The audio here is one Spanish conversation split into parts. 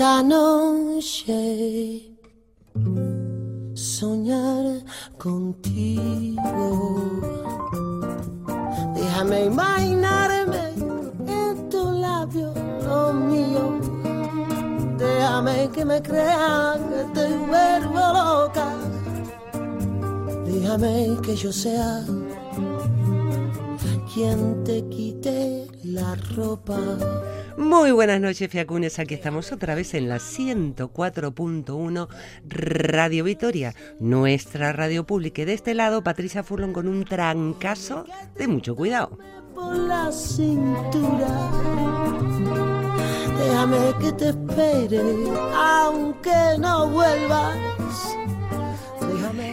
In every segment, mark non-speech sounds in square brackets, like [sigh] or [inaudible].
Esta noche soñar contigo. Déjame imaginarme en tu labio lo mío. Déjame que me crea Déjame que yo sea quien te quite la ropa. Muy buenas noches, Fiacunes. Aquí estamos otra vez en la 104.1 Radio Vitoria, nuestra radio pública. Y de este lado, Patricia Furlon con un trancazo de mucho cuidado. Por la cintura, déjame que te espere, aunque no vuelvas.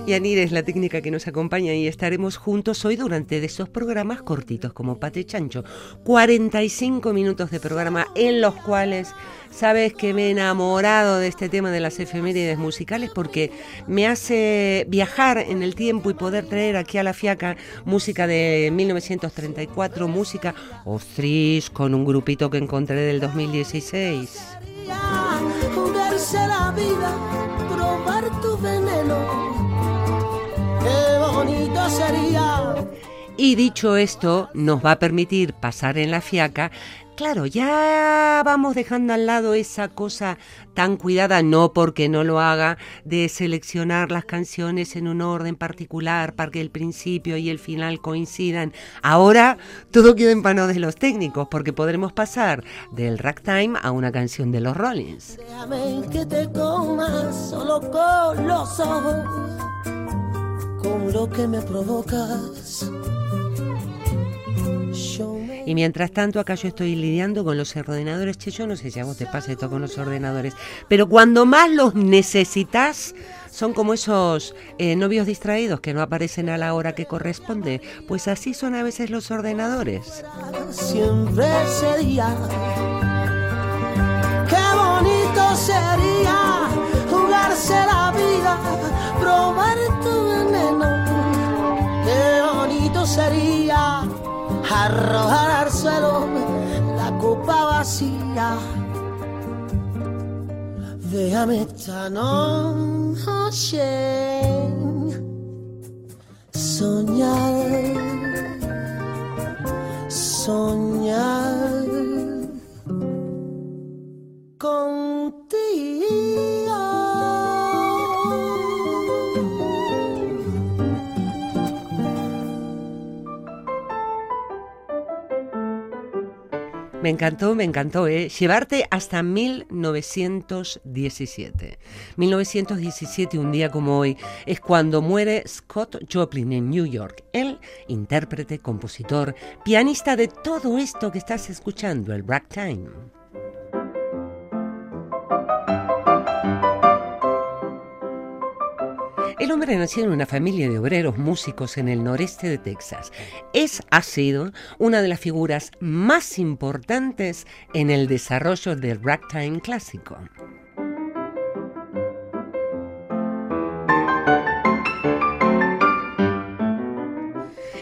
Yanir es la técnica que nos acompaña y estaremos juntos hoy durante esos programas cortitos como Pate Chancho. 45 minutos de programa en los cuales sabes que me he enamorado de este tema de las efemérides musicales porque me hace viajar en el tiempo y poder traer aquí a la fiaca música de 1934, música ostris con un grupito que encontré del 2016. la vida, probar tu veneno Y dicho esto, nos va a permitir pasar en la fiaca Claro, ya vamos dejando al lado esa cosa tan cuidada, no porque no lo haga, de seleccionar las canciones en un orden particular para que el principio y el final coincidan. Ahora todo queda en manos de los técnicos, porque podremos pasar del ragtime a una canción de los Rollins. Déjame que te comas solo con los ojos con lo que me provocas. Y mientras tanto, acá yo estoy lidiando con los ordenadores. Che, yo no sé si a vos te pasa esto con los ordenadores, pero cuando más los necesitas, son como esos eh, novios distraídos que no aparecen a la hora que corresponde. Pues así son a veces los ordenadores. Siempre sería. Qué bonito sería jugarse la vida, probar tu Qué bonito sería arrojar al suelo la copa vacía. Déjame esta noche soñar, soñar Me encantó, me encantó, ¿eh? Llevarte hasta 1917. 1917, un día como hoy, es cuando muere Scott Joplin en New York. Él, intérprete, compositor, pianista de todo esto que estás escuchando, el ragtime. El hombre nació en una familia de obreros músicos en el noreste de Texas. Es, ha sido, una de las figuras más importantes en el desarrollo del ragtime clásico.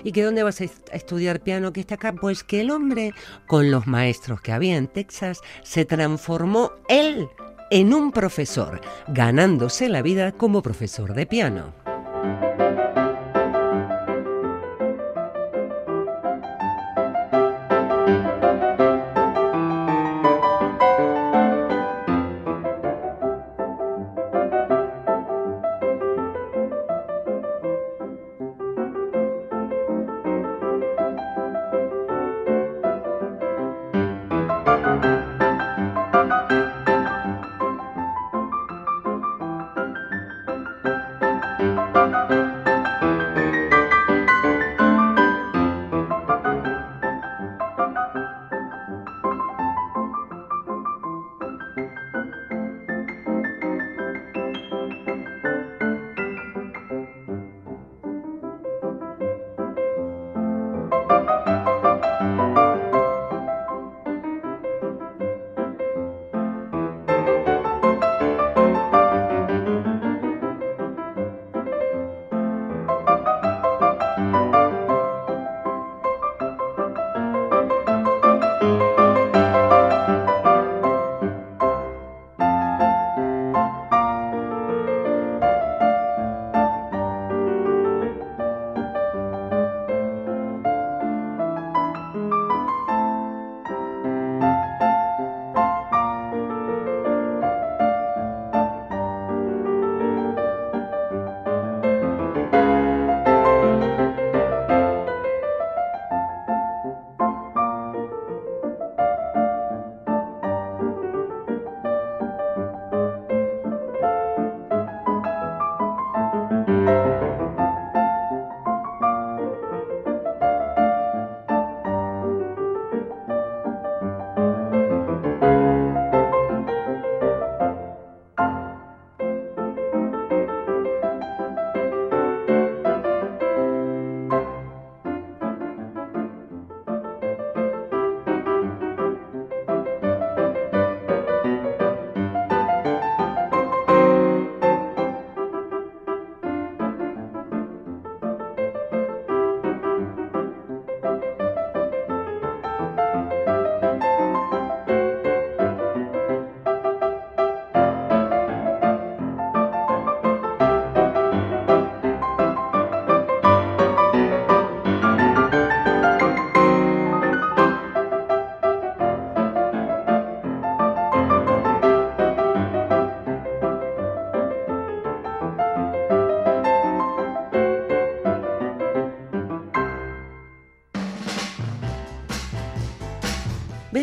¿Y que dónde vas a estudiar piano que está acá? Pues que el hombre, con los maestros que había en Texas, se transformó él en un profesor, ganándose la vida como profesor de piano.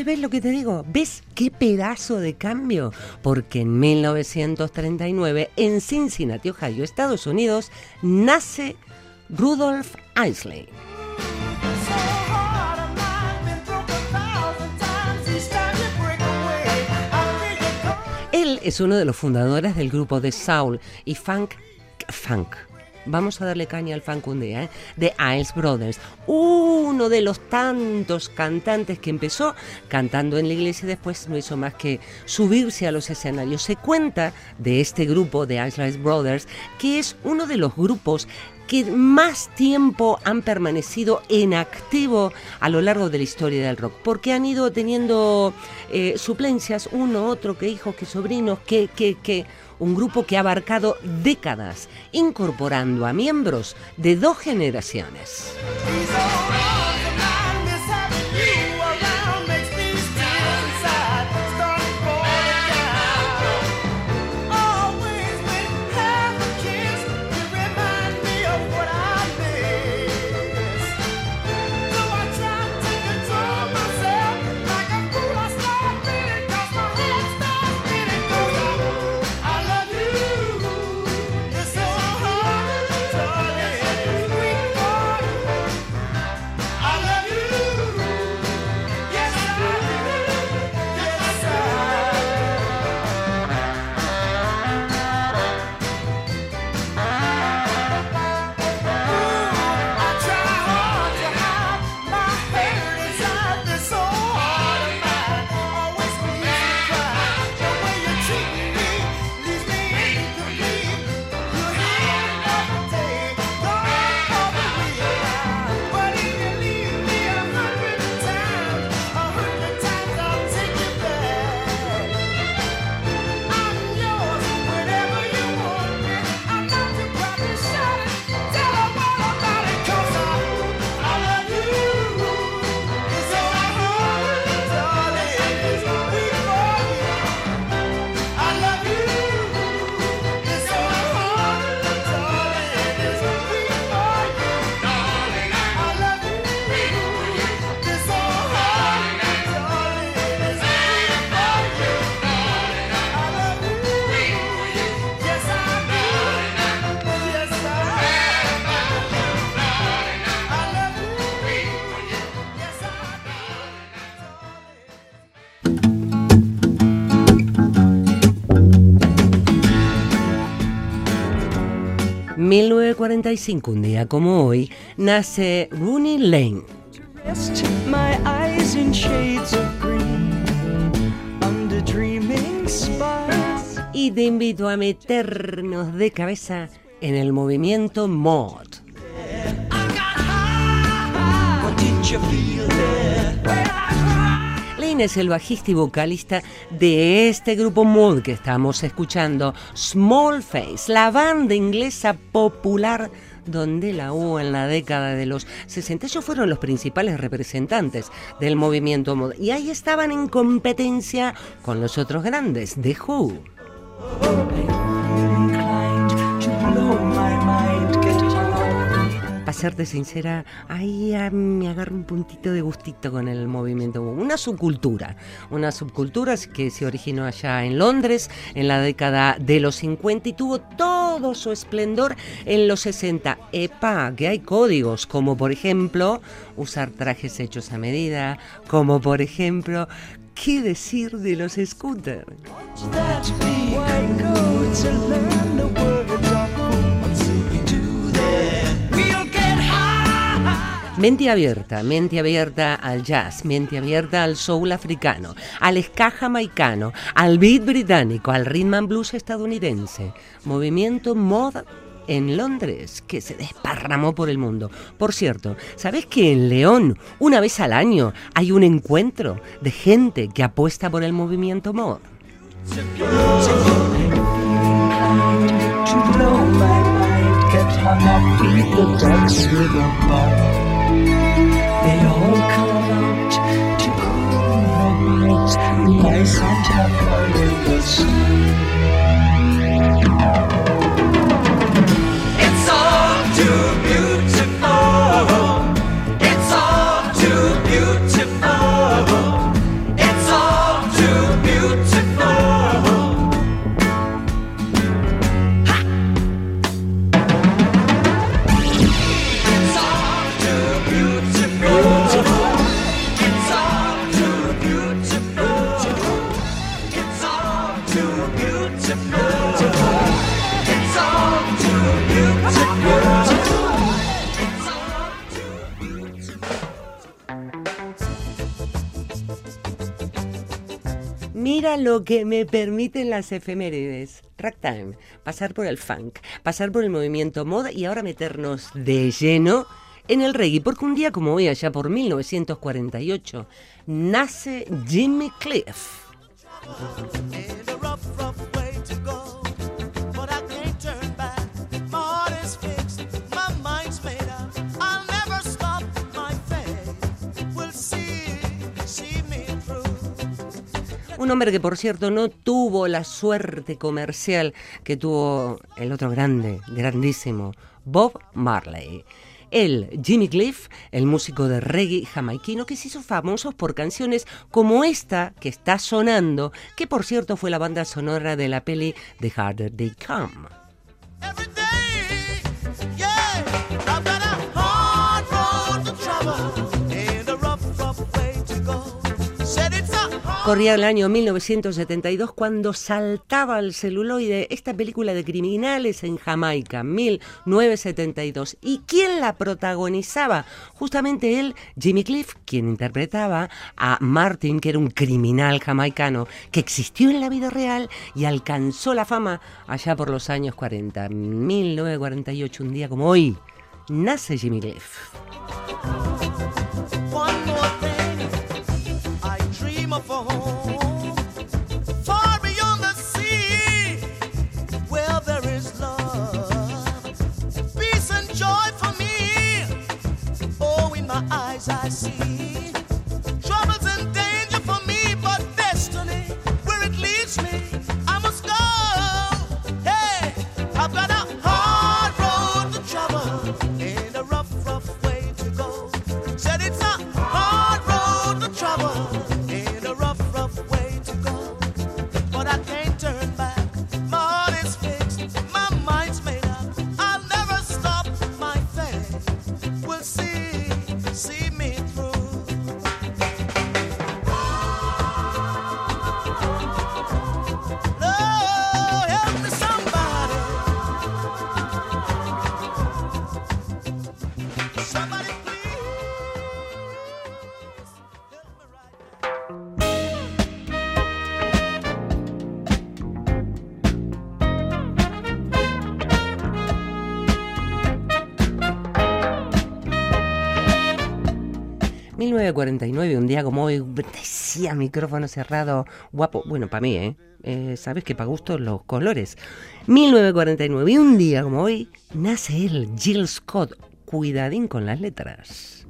¿Ves, ¿Ves lo que te digo? ¿Ves qué pedazo de cambio? Porque en 1939, en Cincinnati, Ohio, Estados Unidos, nace Rudolf Isley. Él es uno de los fundadores del grupo de Soul y Funk Funk. Vamos a darle caña al funk un día, ¿eh? de Iles Brothers, uno de los tantos cantantes que empezó cantando en la iglesia y después no hizo más que subirse a los escenarios. Se cuenta de este grupo de Iles Brothers que es uno de los grupos que más tiempo han permanecido en activo a lo largo de la historia del rock, porque han ido teniendo eh, suplencias, uno, otro, que hijos, que sobrinos, que, que, que un grupo que ha abarcado décadas, incorporando a miembros de dos generaciones. ...1945, un día como hoy, nace Rooney Lane. Y te invito a meternos de cabeza en el movimiento mod. Es el bajista y vocalista de este grupo mod que estamos escuchando, Small Face, la banda inglesa popular donde la hubo en la década de los 60. Ellos fueron los principales representantes del movimiento mod y ahí estaban en competencia con los otros grandes, The Who. Para serte sincera, ahí ah, me agarro un puntito de gustito con el movimiento. Una subcultura, una subcultura que se originó allá en Londres en la década de los 50 y tuvo todo su esplendor en los 60. Epa, que hay códigos, como por ejemplo usar trajes hechos a medida, como por ejemplo ¿Qué decir de los scooters? Mente abierta, mente abierta al jazz, mente abierta al soul africano, al ska jamaicano, al beat británico, al rhythm and blues estadounidense. Movimiento mod en Londres, que se desparramó por el mundo. Por cierto, ¿sabes que en León, una vez al año, hay un encuentro de gente que apuesta por el movimiento mod? 你 sometimes. Lo que me permiten las efemérides. Ragtime, pasar por el funk, pasar por el movimiento moda y ahora meternos de lleno en el reggae, porque un día como hoy, allá por 1948, nace Jimmy Cliff. Un hombre que, por cierto, no tuvo la suerte comercial que tuvo el otro grande, grandísimo, Bob Marley. Él, Jimmy Cliff, el músico de reggae jamaiquino que se hizo famoso por canciones como esta que está sonando, que por cierto fue la banda sonora de la peli The Harder They Come. Corría el año 1972 cuando saltaba al celuloide esta película de criminales en Jamaica, 1972. ¿Y quién la protagonizaba? Justamente él, Jimmy Cliff, quien interpretaba a Martin, que era un criminal jamaicano que existió en la vida real y alcanzó la fama allá por los años 40. 1948, un día como hoy, nace Jimmy Cliff. I see. Un día como hoy, decía micrófono cerrado, guapo, bueno, para mí, ¿eh? ¿eh? Sabes que para gusto los colores. 1949, y un día como hoy, nace él, Jill Scott, cuidadín con las letras.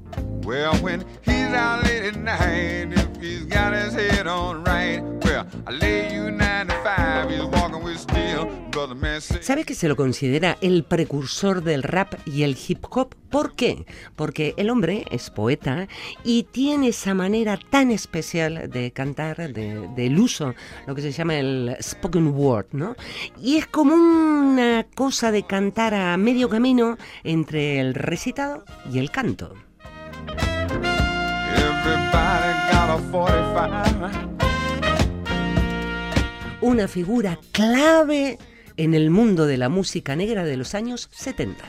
Well, when he's out late at night, if he's got his head on right, well, I lay you 95, he's walking with steel, brother man. ¿Sabe que se lo considera el precursor del rap y el hip hop? ¿Por qué? Porque el hombre es poeta y tiene esa manera tan especial de cantar, de, del uso, lo que se llama el spoken word, ¿no? Y es como una cosa de cantar a medio camino entre el recitado y el canto. Una figura clave en el mundo de la música negra de los años 70.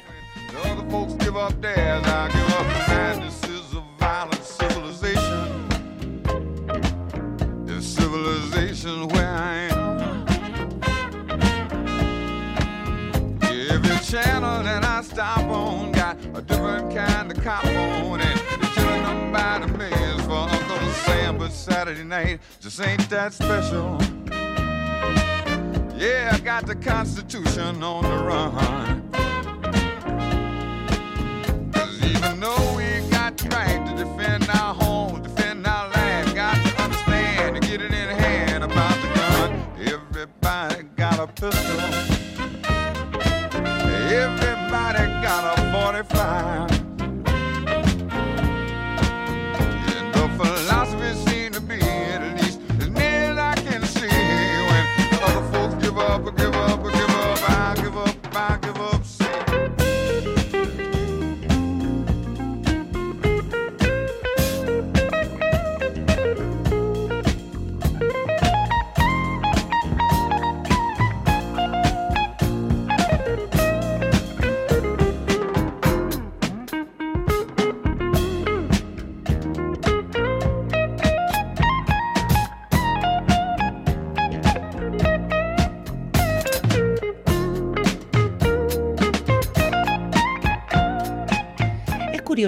channel that I stop on got a different kind of cop on killing them by the millions Sam, but Saturday night just ain't that special. Yeah, I got the Constitution on the run. Cause even though we got the right to defend our home, defend our land, got to understand and get it in hand about the gun. Everybody got a pistol. Everybody got a 45.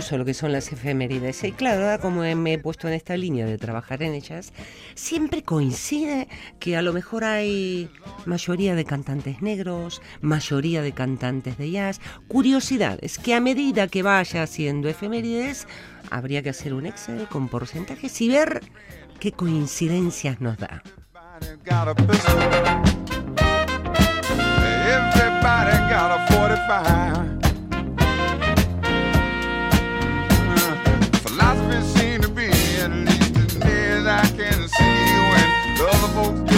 Curioso lo que son las efemérides. Y claro, como me he puesto en esta línea de trabajar en ellas, siempre coincide que a lo mejor hay mayoría de cantantes negros, mayoría de cantantes de jazz. Curiosidades que a medida que vaya haciendo efemérides, habría que hacer un Excel con porcentajes y ver qué coincidencias nos da. Everybody got a 45.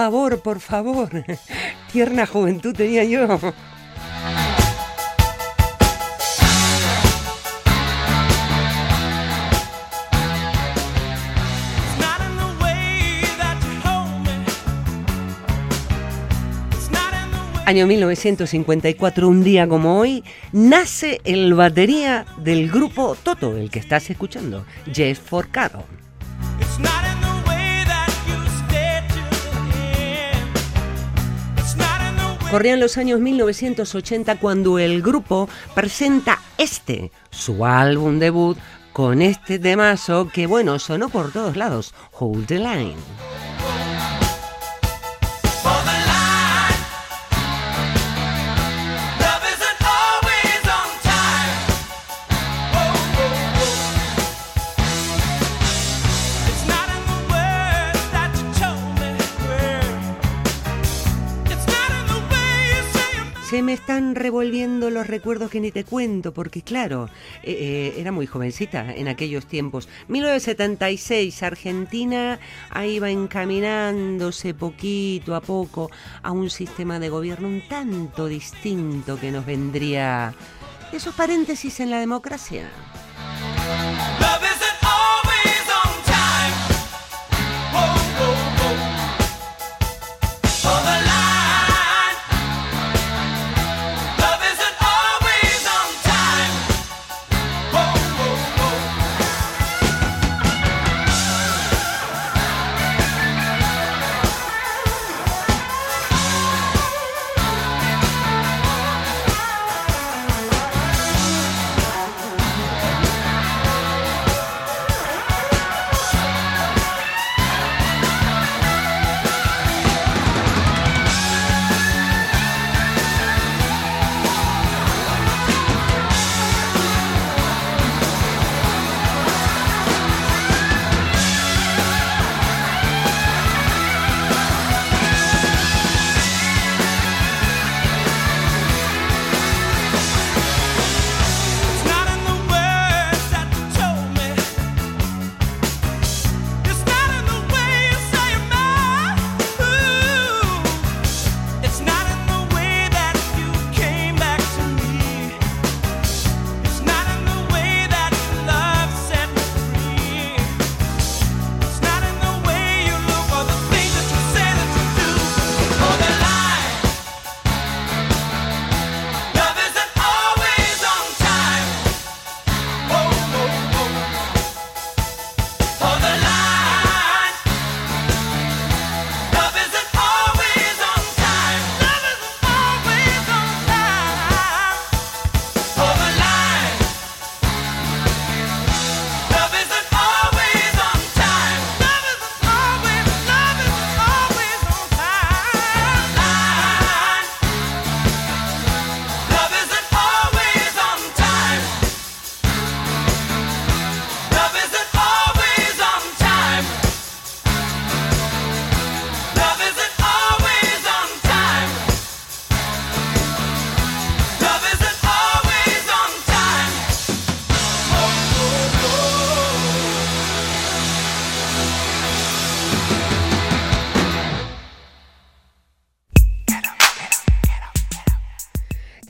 favor, por favor. [laughs] Tierna juventud tenía yo. Año 1954, un día como hoy, nace el batería del grupo Toto, el que estás escuchando, Jeff Forcado. Corrían los años 1980 cuando el grupo presenta este, su álbum debut, con este temazo que, bueno, sonó por todos lados, Hold the Line. Están revolviendo los recuerdos que ni te cuento, porque claro, eh, eh, era muy jovencita en aquellos tiempos. 1976, Argentina ahí va encaminándose poquito a poco a un sistema de gobierno un tanto distinto que nos vendría esos paréntesis en la democracia.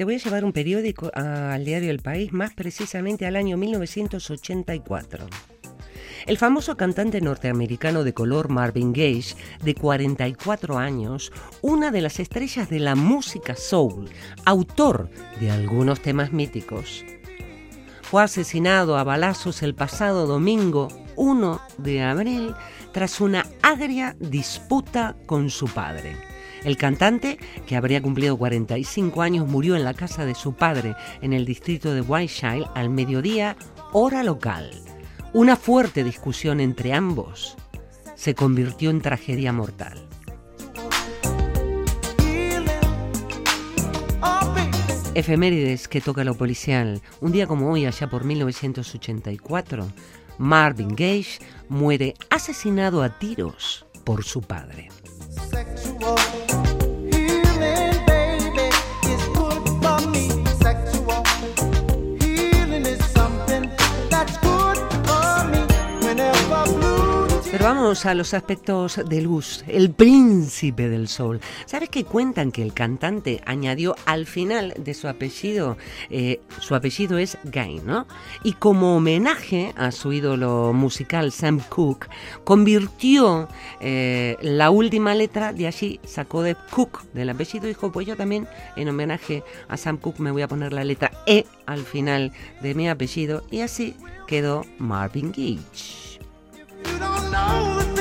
Te voy a llevar un periódico al diario El País, más precisamente al año 1984. El famoso cantante norteamericano de color Marvin Gaye, de 44 años, una de las estrellas de la música soul, autor de algunos temas míticos, fue asesinado a balazos el pasado domingo 1 de abril tras una agria disputa con su padre. El cantante, que habría cumplido 45 años, murió en la casa de su padre en el distrito de Whiteshire al mediodía, hora local. Una fuerte discusión entre ambos se convirtió en tragedia mortal. Efemérides que toca lo policial. Un día como hoy, allá por 1984, Marvin Gaye muere asesinado a tiros por su padre. sexual. Vamos a los aspectos de luz, el príncipe del sol. ¿Sabes que cuentan que el cantante añadió al final de su apellido, eh, su apellido es Gay, ¿no? Y como homenaje a su ídolo musical Sam Cooke, convirtió eh, la última letra de allí, sacó de Cook del apellido y dijo, pues yo también en homenaje a Sam Cooke me voy a poner la letra E al final de mi apellido y así quedó Marvin Gage. know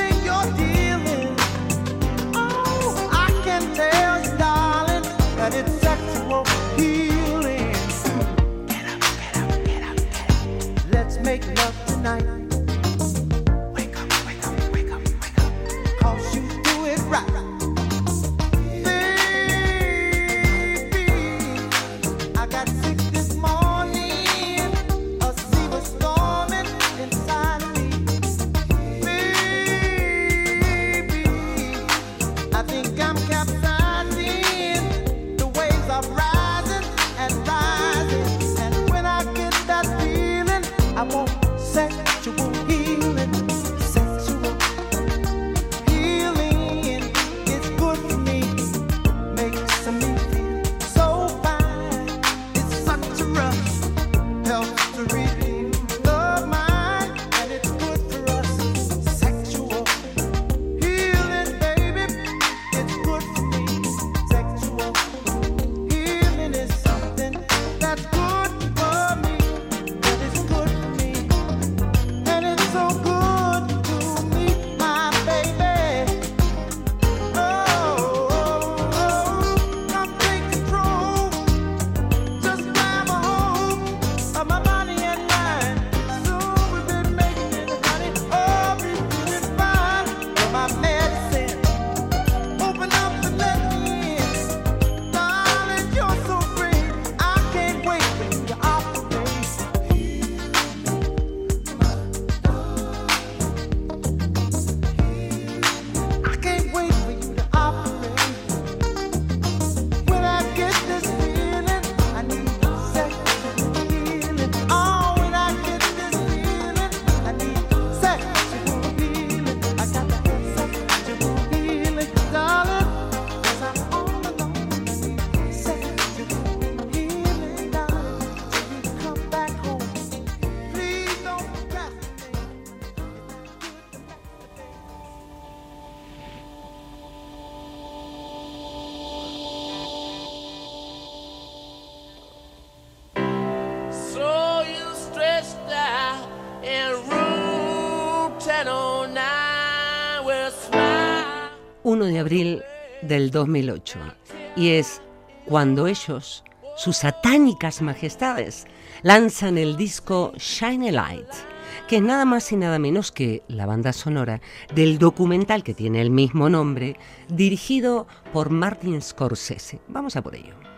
de abril del 2008 y es cuando ellos, sus satánicas majestades, lanzan el disco Shine a Light, que es nada más y nada menos que la banda sonora del documental que tiene el mismo nombre, dirigido por Martin Scorsese. Vamos a por ello.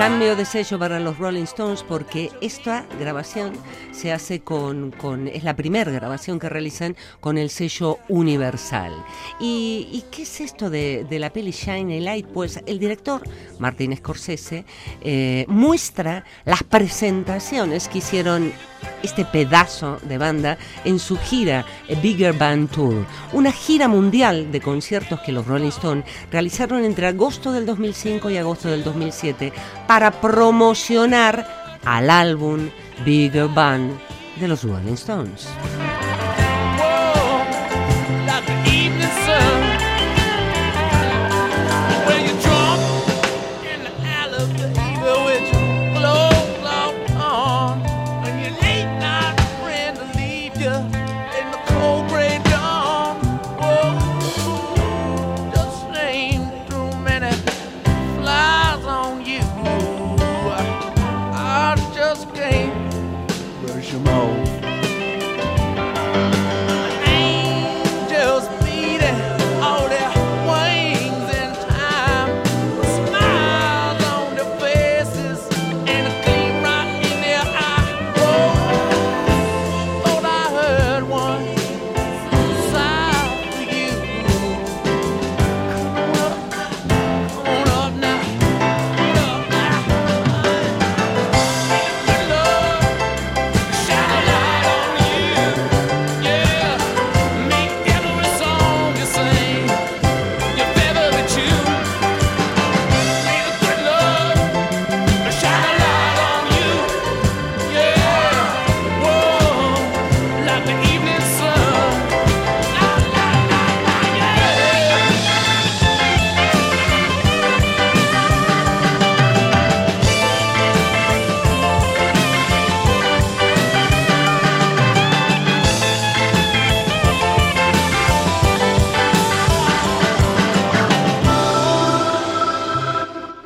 Cambio de sello para los Rolling Stones porque esta grabación se hace con, con es la primera grabación que realizan con el sello Universal. ¿Y, qué es esto de, de, la peli Shine Light? Pues el director, Martin Scorsese, eh, muestra las presentaciones que hicieron este pedazo de banda en su gira Bigger Band Tour, una gira mundial de conciertos que los Rolling Stones realizaron entre agosto del 2005 y agosto del 2007 para promocionar al álbum Bigger Band de los Rolling Stones.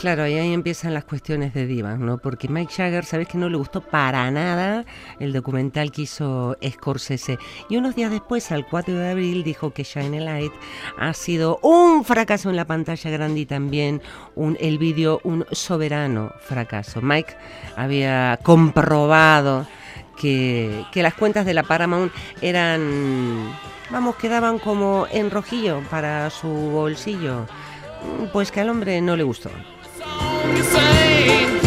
Claro, y ahí empiezan las cuestiones de divas, ¿no? Porque Mike Jagger, sabes que no le gustó para nada el documental que hizo Scorsese. Y unos días después, al 4 de abril, dijo que Shine Light ha sido un fracaso en la pantalla grande y también un, el vídeo un soberano fracaso. Mike había comprobado que, que las cuentas de la Paramount eran, vamos, quedaban como en rojillo para su bolsillo. Pues que al hombre no le gustó. You sing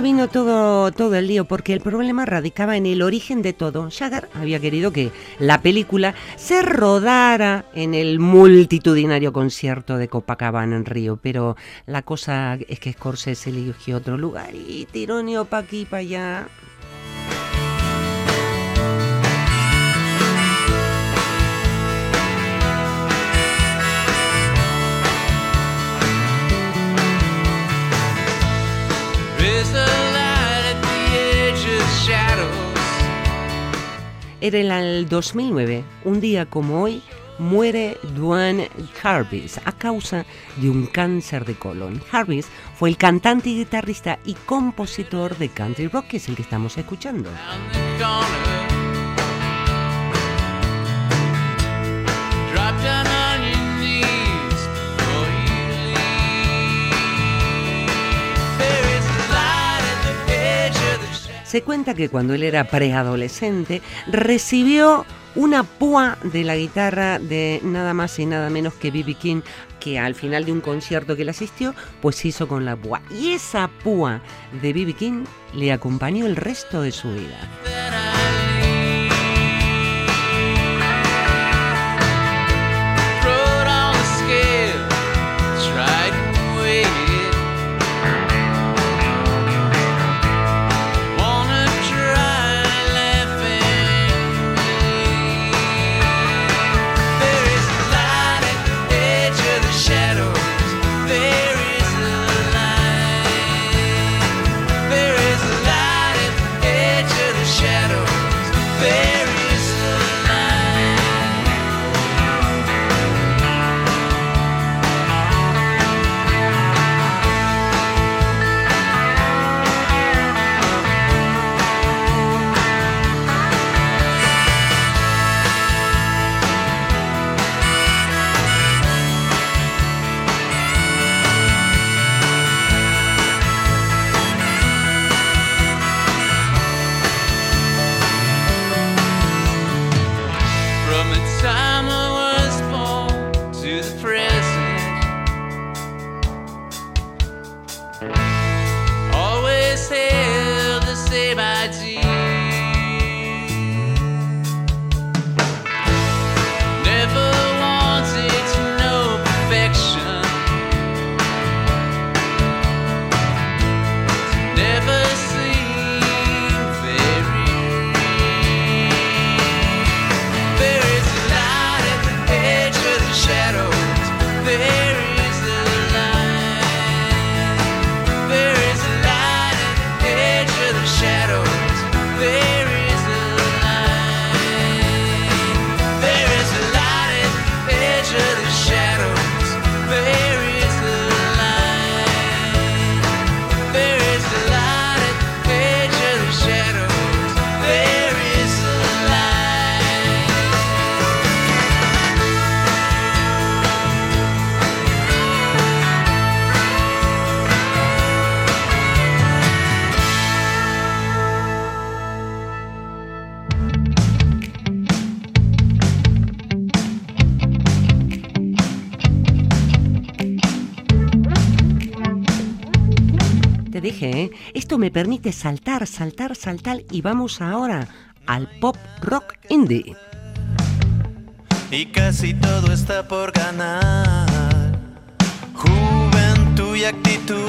vino todo, todo el lío? Porque el problema radicaba en el origen de todo. Jagger había querido que la película se rodara en el multitudinario concierto de Copacabana en Río, pero la cosa es que Scorsese eligió otro lugar y tiró pa' aquí para allá. Era el 2009, un día como hoy, muere Duane Harvis a causa de un cáncer de colon. Harvis fue el cantante guitarrista y compositor de country rock, que es el que estamos escuchando. Se cuenta que cuando él era preadolescente recibió una púa de la guitarra de nada más y nada menos que B.B. King, que al final de un concierto que le asistió, pues hizo con la púa. Y esa púa de B.B. King le acompañó el resto de su vida. Esto me permite saltar, saltar, saltar y vamos ahora al pop rock indie. Y casi todo está por ganar. Juventud y actitud.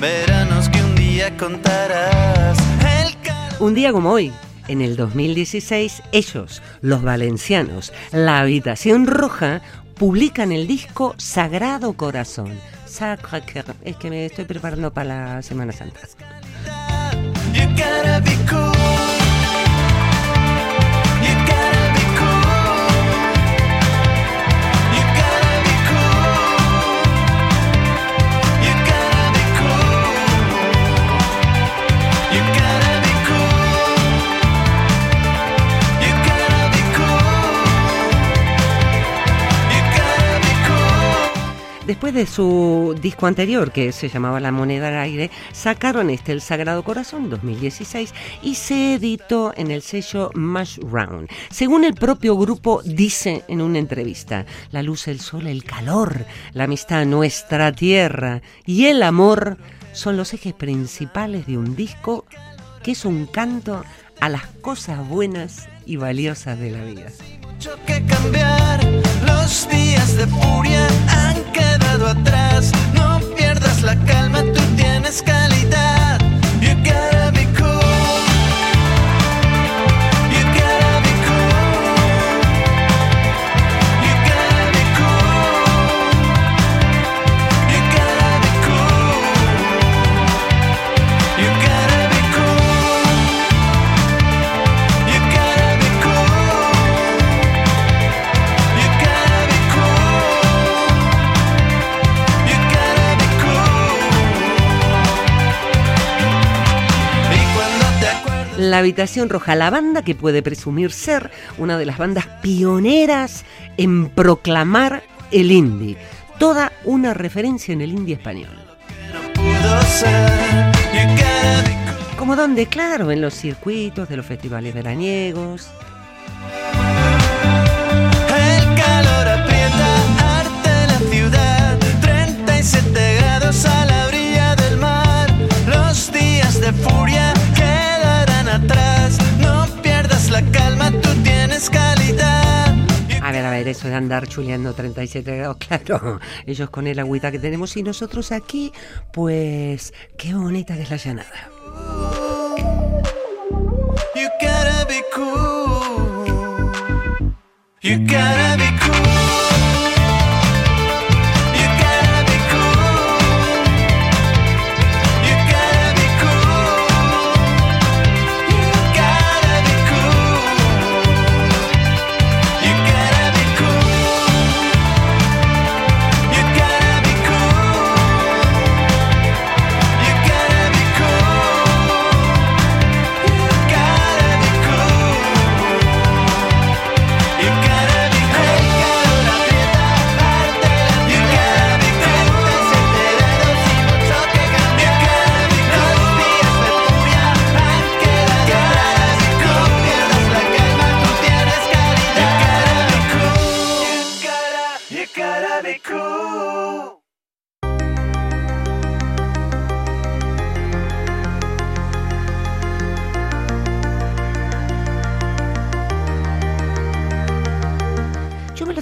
Veranos que un día contarás. Un día como hoy, en el 2016, ellos, los valencianos, la Habitación Roja, publican el disco Sagrado Corazón. Es que me estoy preparando para la Semana Santa. Después de su disco anterior, que se llamaba La moneda al aire, sacaron este El Sagrado Corazón 2016 y se editó en el sello Mush Round. Según el propio grupo dice en una entrevista, la luz, el sol, el calor, la amistad, nuestra tierra y el amor son los ejes principales de un disco que es un canto a las cosas buenas y valiosas de la vida. Que cambiar, los días de furia atrás. No pierdas la calma, tú tienes calidad. La Habitación Roja, la banda que puede presumir ser una de las bandas pioneras en proclamar el indie. Toda una referencia en el indie español. Como donde, claro, en los circuitos de los festivales veraniegos. El calor Eso de andar chuleando 37 grados, [laughs] claro, ellos con el agüita que tenemos y nosotros aquí, pues qué bonita que es la llanada. You gotta be cool. You gotta be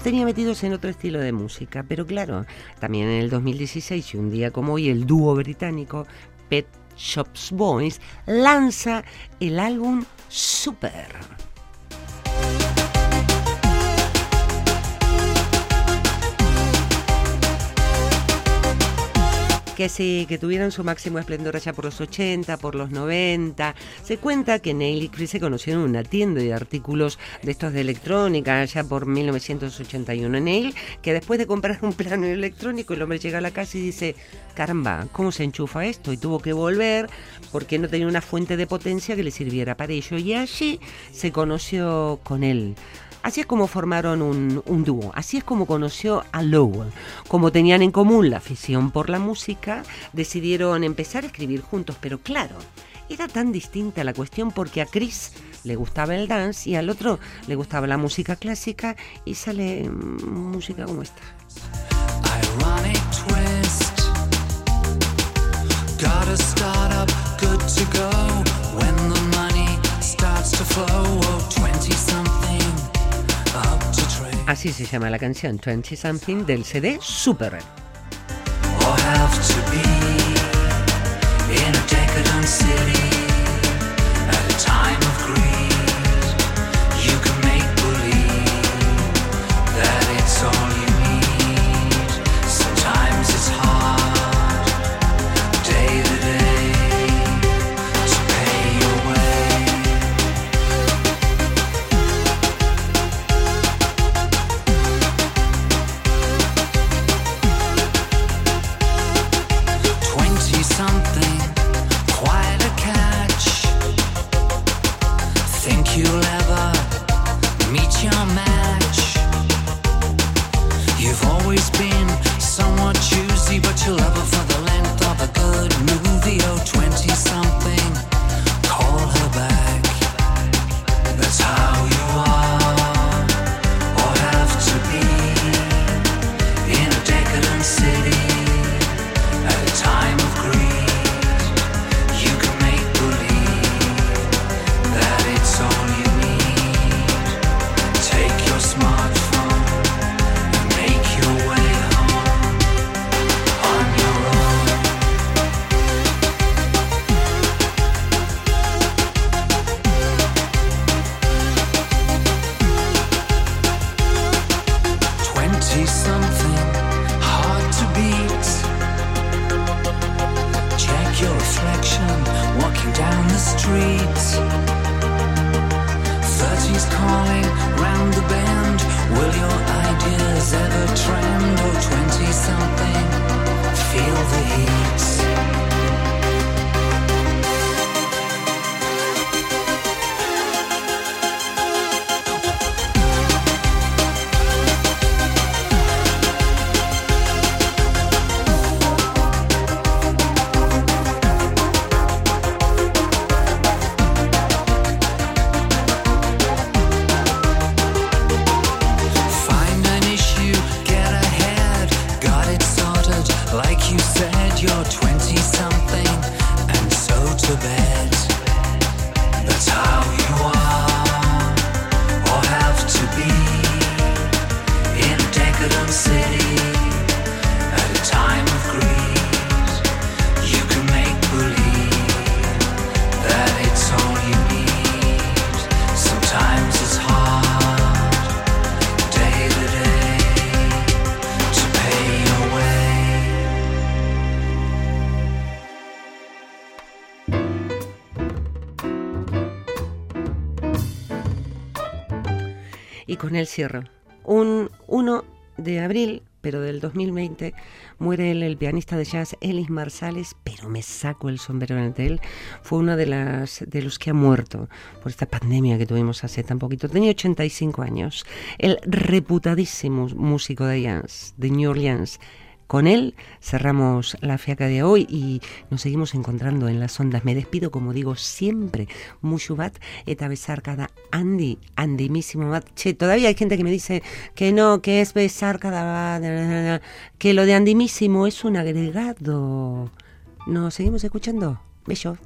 tenía metidos en otro estilo de música, pero claro, también en el 2016 y un día como hoy el dúo británico Pet Shops Boys lanza el álbum Super. Que sí, que tuvieron su máximo esplendor allá por los 80, por los 90. Se cuenta que Neil y Chris se conocieron en una tienda de artículos de estos de electrónica allá por 1981. Neil, que después de comprar un plano electrónico, el hombre llega a la casa y dice, caramba, ¿cómo se enchufa esto? Y tuvo que volver porque no tenía una fuente de potencia que le sirviera para ello. Y allí se conoció con él. Así es como formaron un, dúo, así es como conoció a Lowell. Como tenían en común la afición por la música, decidieron empezar a escribir juntos, pero claro, era tan distinta la cuestión porque a Chris le gustaba el dance y al otro le gustaba la música clásica y sale música como esta. Got a startup good to go when the money starts to flow. Así se llama la canción 20 Something del CD Super. Or Y con el cierro. Un 1 de abril, pero del 2020, muere el, pianista de jazz Ellis Marsales, pero me saco el sombrero ante él. Fue uno de, las, de los que ha muerto por esta pandemia que tuvimos hace tan poquito. Tenía 85 años. El reputadísimo músico de jazz de New Orleans. Con él cerramos la fiaca de hoy y nos seguimos encontrando en las ondas. Me despido, como digo siempre, mucho bat, eta besar cada Andy, andimísimo bat. Che, todavía hay gente que me dice que no, que es besar cada que lo de andimísimo es un agregado. ¿Nos seguimos escuchando? Besos.